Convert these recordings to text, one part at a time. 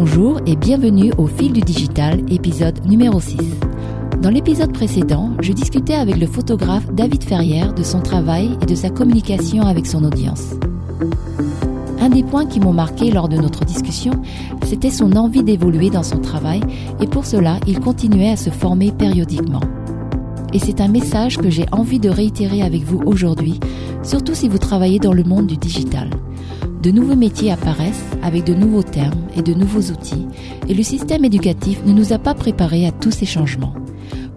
Bonjour et bienvenue au Fil du Digital, épisode numéro 6. Dans l'épisode précédent, je discutais avec le photographe David Ferrière de son travail et de sa communication avec son audience. Un des points qui m'ont marqué lors de notre discussion, c'était son envie d'évoluer dans son travail et pour cela, il continuait à se former périodiquement. Et c'est un message que j'ai envie de réitérer avec vous aujourd'hui, surtout si vous travaillez dans le monde du digital. De nouveaux métiers apparaissent avec de nouveaux termes et de nouveaux outils, et le système éducatif ne nous a pas préparés à tous ces changements.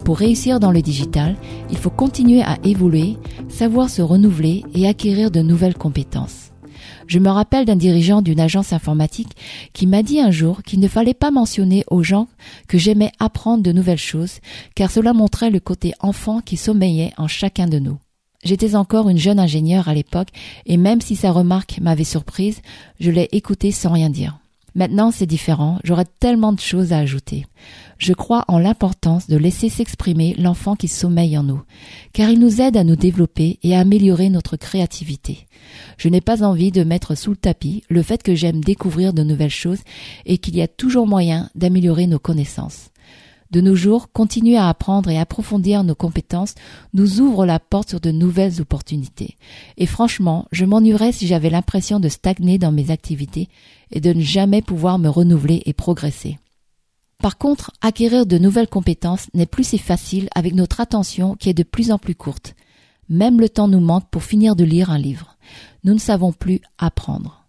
Pour réussir dans le digital, il faut continuer à évoluer, savoir se renouveler et acquérir de nouvelles compétences. Je me rappelle d'un dirigeant d'une agence informatique qui m'a dit un jour qu'il ne fallait pas mentionner aux gens que j'aimais apprendre de nouvelles choses, car cela montrait le côté enfant qui sommeillait en chacun de nous. J'étais encore une jeune ingénieure à l'époque, et même si sa remarque m'avait surprise, je l'ai écoutée sans rien dire. Maintenant, c'est différent, j'aurais tellement de choses à ajouter. Je crois en l'importance de laisser s'exprimer l'enfant qui sommeille en nous, car il nous aide à nous développer et à améliorer notre créativité. Je n'ai pas envie de mettre sous le tapis le fait que j'aime découvrir de nouvelles choses et qu'il y a toujours moyen d'améliorer nos connaissances. De nos jours, continuer à apprendre et approfondir nos compétences nous ouvre la porte sur de nouvelles opportunités. Et franchement, je m'ennuierais si j'avais l'impression de stagner dans mes activités et de ne jamais pouvoir me renouveler et progresser. Par contre, acquérir de nouvelles compétences n'est plus si facile avec notre attention qui est de plus en plus courte. Même le temps nous manque pour finir de lire un livre. Nous ne savons plus apprendre.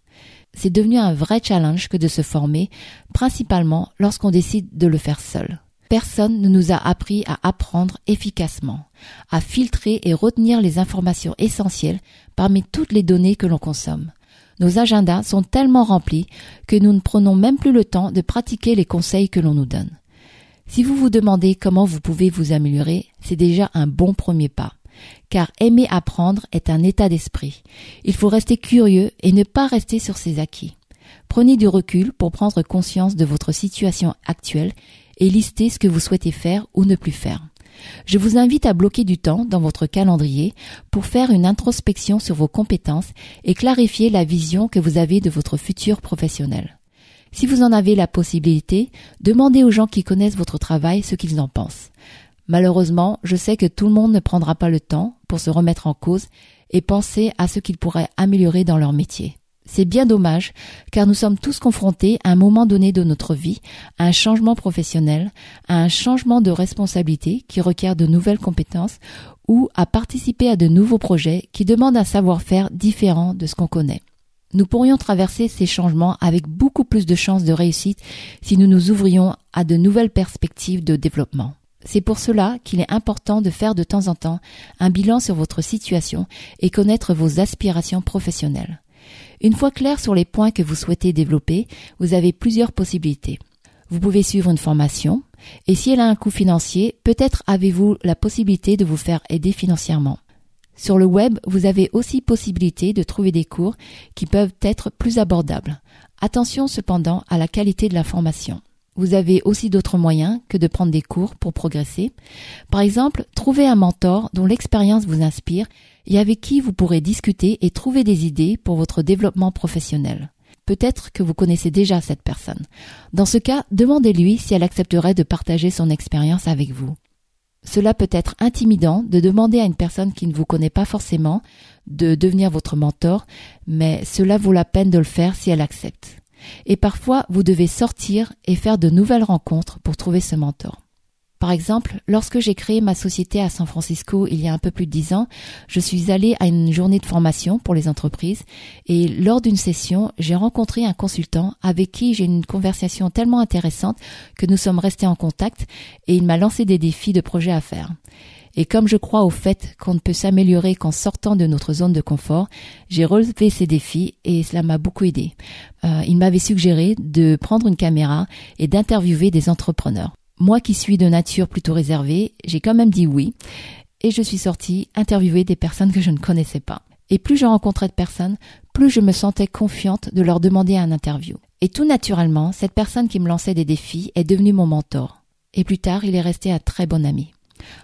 C'est devenu un vrai challenge que de se former, principalement lorsqu'on décide de le faire seul. Personne ne nous a appris à apprendre efficacement, à filtrer et retenir les informations essentielles parmi toutes les données que l'on consomme. Nos agendas sont tellement remplis que nous ne prenons même plus le temps de pratiquer les conseils que l'on nous donne. Si vous vous demandez comment vous pouvez vous améliorer, c'est déjà un bon premier pas. Car aimer apprendre est un état d'esprit. Il faut rester curieux et ne pas rester sur ses acquis. Prenez du recul pour prendre conscience de votre situation actuelle et listez ce que vous souhaitez faire ou ne plus faire. Je vous invite à bloquer du temps dans votre calendrier pour faire une introspection sur vos compétences et clarifier la vision que vous avez de votre futur professionnel. Si vous en avez la possibilité, demandez aux gens qui connaissent votre travail ce qu'ils en pensent. Malheureusement, je sais que tout le monde ne prendra pas le temps pour se remettre en cause et penser à ce qu'ils pourraient améliorer dans leur métier. C'est bien dommage, car nous sommes tous confrontés à un moment donné de notre vie à un changement professionnel, à un changement de responsabilité qui requiert de nouvelles compétences ou à participer à de nouveaux projets qui demandent un savoir-faire différent de ce qu'on connaît. Nous pourrions traverser ces changements avec beaucoup plus de chances de réussite si nous nous ouvrions à de nouvelles perspectives de développement. C'est pour cela qu'il est important de faire de temps en temps un bilan sur votre situation et connaître vos aspirations professionnelles. Une fois clair sur les points que vous souhaitez développer, vous avez plusieurs possibilités. Vous pouvez suivre une formation, et si elle a un coût financier, peut-être avez-vous la possibilité de vous faire aider financièrement. Sur le web, vous avez aussi possibilité de trouver des cours qui peuvent être plus abordables. Attention cependant à la qualité de la formation. Vous avez aussi d'autres moyens que de prendre des cours pour progresser. Par exemple, trouvez un mentor dont l'expérience vous inspire et avec qui vous pourrez discuter et trouver des idées pour votre développement professionnel. Peut-être que vous connaissez déjà cette personne. Dans ce cas, demandez-lui si elle accepterait de partager son expérience avec vous. Cela peut être intimidant de demander à une personne qui ne vous connaît pas forcément de devenir votre mentor, mais cela vaut la peine de le faire si elle accepte. Et parfois, vous devez sortir et faire de nouvelles rencontres pour trouver ce mentor. Par exemple, lorsque j'ai créé ma société à San Francisco il y a un peu plus de dix ans, je suis allée à une journée de formation pour les entreprises et lors d'une session, j'ai rencontré un consultant avec qui j'ai une conversation tellement intéressante que nous sommes restés en contact et il m'a lancé des défis de projets à faire. Et comme je crois au fait qu'on ne peut s'améliorer qu'en sortant de notre zone de confort, j'ai relevé ces défis et cela m'a beaucoup aidé. Euh, il m'avait suggéré de prendre une caméra et d'interviewer des entrepreneurs. Moi qui suis de nature plutôt réservée, j'ai quand même dit oui et je suis sortie interviewer des personnes que je ne connaissais pas. Et plus je rencontrais de personnes, plus je me sentais confiante de leur demander un interview. Et tout naturellement, cette personne qui me lançait des défis est devenue mon mentor. Et plus tard, il est resté un très bon ami.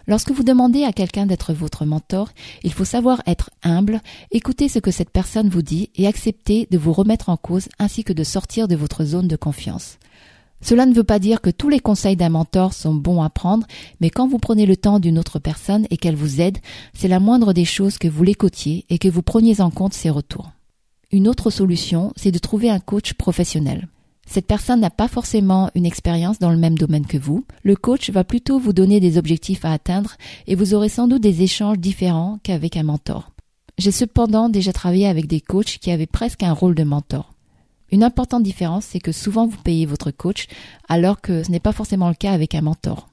Lorsque vous demandez à quelqu'un d'être votre mentor, il faut savoir être humble, écouter ce que cette personne vous dit et accepter de vous remettre en cause ainsi que de sortir de votre zone de confiance. Cela ne veut pas dire que tous les conseils d'un mentor sont bons à prendre, mais quand vous prenez le temps d'une autre personne et qu'elle vous aide, c'est la moindre des choses que vous l'écoutiez et que vous preniez en compte ses retours. Une autre solution, c'est de trouver un coach professionnel. Cette personne n'a pas forcément une expérience dans le même domaine que vous. Le coach va plutôt vous donner des objectifs à atteindre et vous aurez sans doute des échanges différents qu'avec un mentor. J'ai cependant déjà travaillé avec des coachs qui avaient presque un rôle de mentor. Une importante différence, c'est que souvent vous payez votre coach alors que ce n'est pas forcément le cas avec un mentor.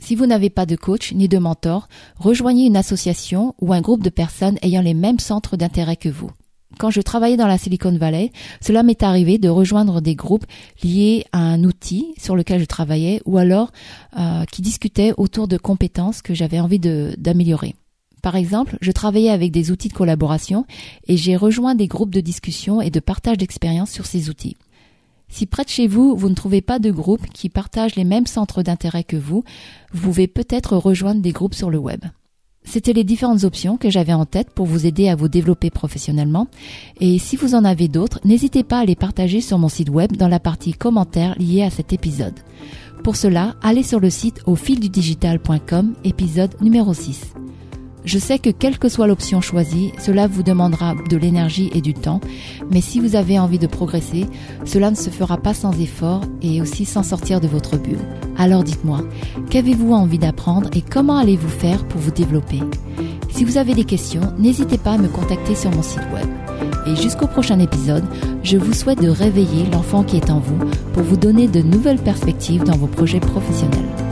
Si vous n'avez pas de coach ni de mentor, rejoignez une association ou un groupe de personnes ayant les mêmes centres d'intérêt que vous. Quand je travaillais dans la Silicon Valley, cela m'est arrivé de rejoindre des groupes liés à un outil sur lequel je travaillais ou alors euh, qui discutaient autour de compétences que j'avais envie d'améliorer. Par exemple, je travaillais avec des outils de collaboration et j'ai rejoint des groupes de discussion et de partage d'expériences sur ces outils. Si près de chez vous, vous ne trouvez pas de groupe qui partage les mêmes centres d'intérêt que vous, vous pouvez peut-être rejoindre des groupes sur le web. C'était les différentes options que j'avais en tête pour vous aider à vous développer professionnellement. Et si vous en avez d'autres, n'hésitez pas à les partager sur mon site web dans la partie commentaires liée à cet épisode. Pour cela, allez sur le site au fildudigital.com, épisode numéro 6. Je sais que quelle que soit l'option choisie, cela vous demandera de l'énergie et du temps, mais si vous avez envie de progresser, cela ne se fera pas sans effort et aussi sans sortir de votre bulle. Alors dites-moi, qu'avez-vous envie d'apprendre et comment allez-vous faire pour vous développer? Si vous avez des questions, n'hésitez pas à me contacter sur mon site web. Et jusqu'au prochain épisode, je vous souhaite de réveiller l'enfant qui est en vous pour vous donner de nouvelles perspectives dans vos projets professionnels.